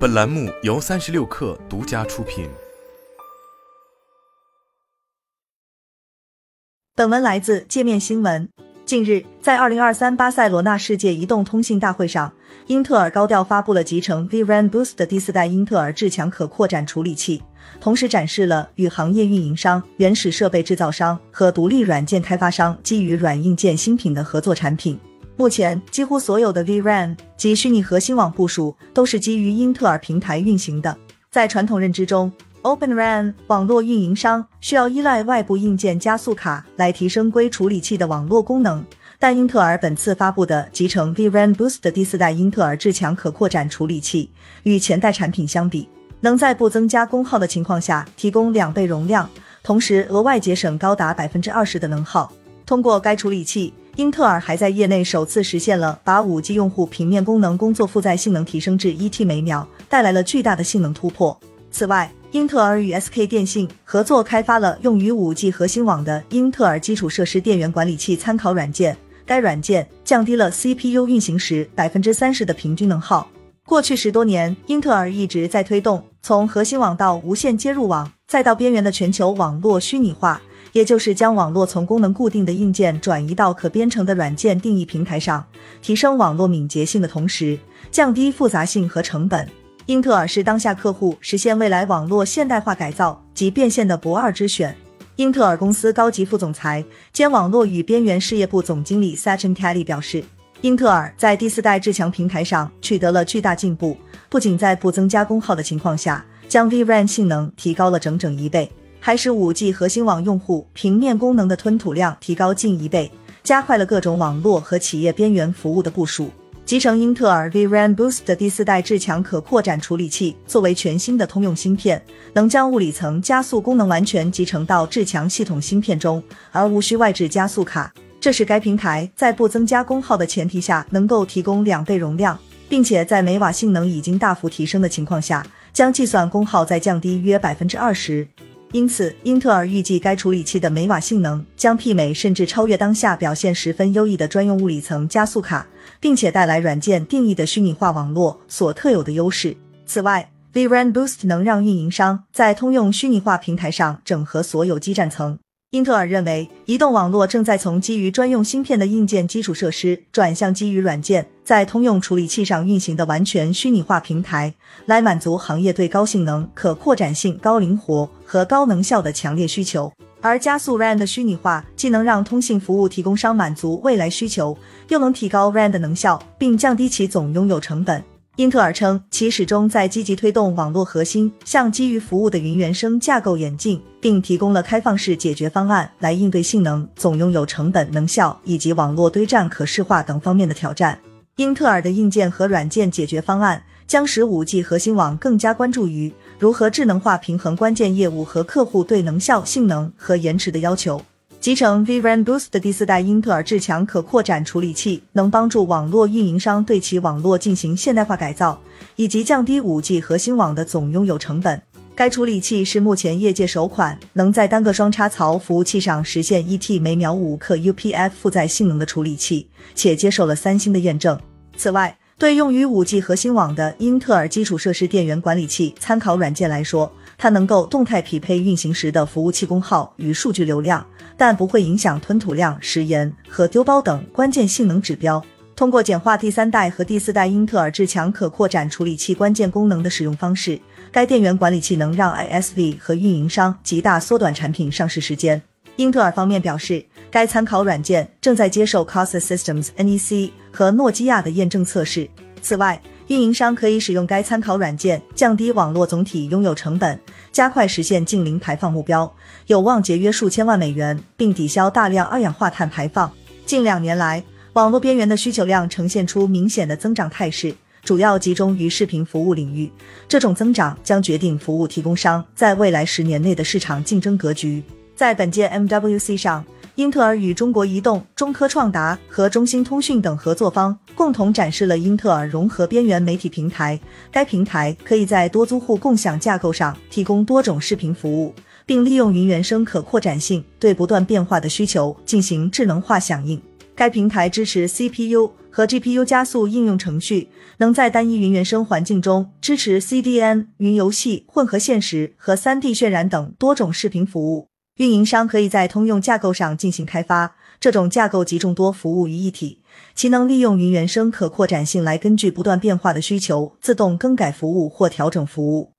本栏目由三十六氪独家出品。本文来自界面新闻。近日，在二零二三巴塞罗那世界移动通信大会上，英特尔高调发布了集成 vRAN Boost 的第四代英特尔至强可扩展处理器，同时展示了与行业运营商、原始设备制造商和独立软件开发商基于软硬件新品的合作产品。目前，几乎所有的 vRAN 及虚拟核心网部署都是基于英特尔平台运行的。在传统认知中，Open RAN 网络运营商需要依赖外部硬件加速卡来提升硅处理器的网络功能。但英特尔本次发布的集成 vRAN Boost 的第四代英特尔至强可扩展处理器，与前代产品相比，能在不增加功耗的情况下提供两倍容量，同时额外节省高达百分之二十的能耗。通过该处理器。英特尔还在业内首次实现了把 5G 用户平面功能工作负载性能提升至 1T 每秒，带来了巨大的性能突破。此外，英特尔与 SK 电信合作开发了用于 5G 核心网的英特尔基础设施电源管理器参考软件，该软件降低了 CPU 运行时百分之三十的平均能耗。过去十多年，英特尔一直在推动从核心网到无线接入网，再到边缘的全球网络虚拟化。也就是将网络从功能固定的硬件转移到可编程的软件定义平台上，提升网络敏捷性的同时，降低复杂性和成本。英特尔是当下客户实现未来网络现代化改造及变现的不二之选。英特尔公司高级副总裁兼网络与边缘事业部总经理 Sachin Kelly 表示，英特尔在第四代智强平台上取得了巨大进步，不仅在不增加功耗的情况下，将 vRAN 性能提高了整整一倍。还使 5G 核心网用户平面功能的吞吐量提高近一倍，加快了各种网络和企业边缘服务的部署。集成英特尔 vRAN Boost 的第四代至强可扩展处理器，作为全新的通用芯片，能将物理层加速功能完全集成到至强系统芯片中，而无需外置加速卡。这是该平台在不增加功耗的前提下，能够提供两倍容量，并且在每瓦性能已经大幅提升的情况下，将计算功耗再降低约百分之二十。因此，英特尔预计该处理器的每瓦性能将媲美甚至超越当下表现十分优异的专用物理层加速卡，并且带来软件定义的虚拟化网络所特有的优势。此外，vRAN Boost 能让运营商在通用虚拟化平台上整合所有基站层。英特尔认为，移动网络正在从基于专用芯片的硬件基础设施转向基于软件，在通用处理器上运行的完全虚拟化平台，来满足行业对高性能、可扩展性、高灵活和高能效的强烈需求。而加速 RAN 的虚拟化，既能让通信服务提供商满足未来需求，又能提高 RAN 的能效，并降低其总拥有成本。英特尔称，其始终在积极推动网络核心向基于服务的云原生架构演进，并提供了开放式解决方案来应对性能、总拥有成本、能效以及网络堆栈可视化等方面的挑战。英特尔的硬件和软件解决方案将使 5G 核心网更加关注于如何智能化平衡关键业务和客户对能效、性能和延迟的要求。集成 vRAN Boost 的第四代英特尔智强可扩展处理器，能帮助网络运营商对其网络进行现代化改造，以及降低 5G 核心网的总拥有成本。该处理器是目前业界首款能在单个双插槽服务器上实现 1T 每秒五克 UPF 负载性能的处理器，且接受了三星的验证。此外，对用于 5G 核心网的英特尔基础设施电源管理器参考软件来说，它能够动态匹配运行时的服务器功耗与数据流量。但不会影响吞吐量、时延和丢包等关键性能指标。通过简化第三代和第四代英特尔至强可扩展处理器关键功能的使用方式，该电源管理器能让 ISV 和运营商极大缩短产品上市时间。英特尔方面表示，该参考软件正在接受 COSA Systems NEC 和诺基亚的验证测试。此外，运营商可以使用该参考软件降低网络总体拥有成本，加快实现净零排放目标，有望节约数千万美元，并抵消大量二氧化碳排放。近两年来，网络边缘的需求量呈现出明显的增长态势，主要集中于视频服务领域。这种增长将决定服务提供商在未来十年内的市场竞争格局。在本届 MWC 上。英特尔与中国移动、中科创达和中兴通讯等合作方共同展示了英特尔融合边缘媒体平台。该平台可以在多租户共享架构上提供多种视频服务，并利用云原生可扩展性对不断变化的需求进行智能化响应。该平台支持 CPU 和 GPU 加速应用程序，能在单一云原生环境中支持 CDN、云游戏、混合现实和 3D 渲染等多种视频服务。运营商可以在通用架构上进行开发，这种架构集众多服务于一体，其能利用云原生可扩展性来根据不断变化的需求自动更改服务或调整服务。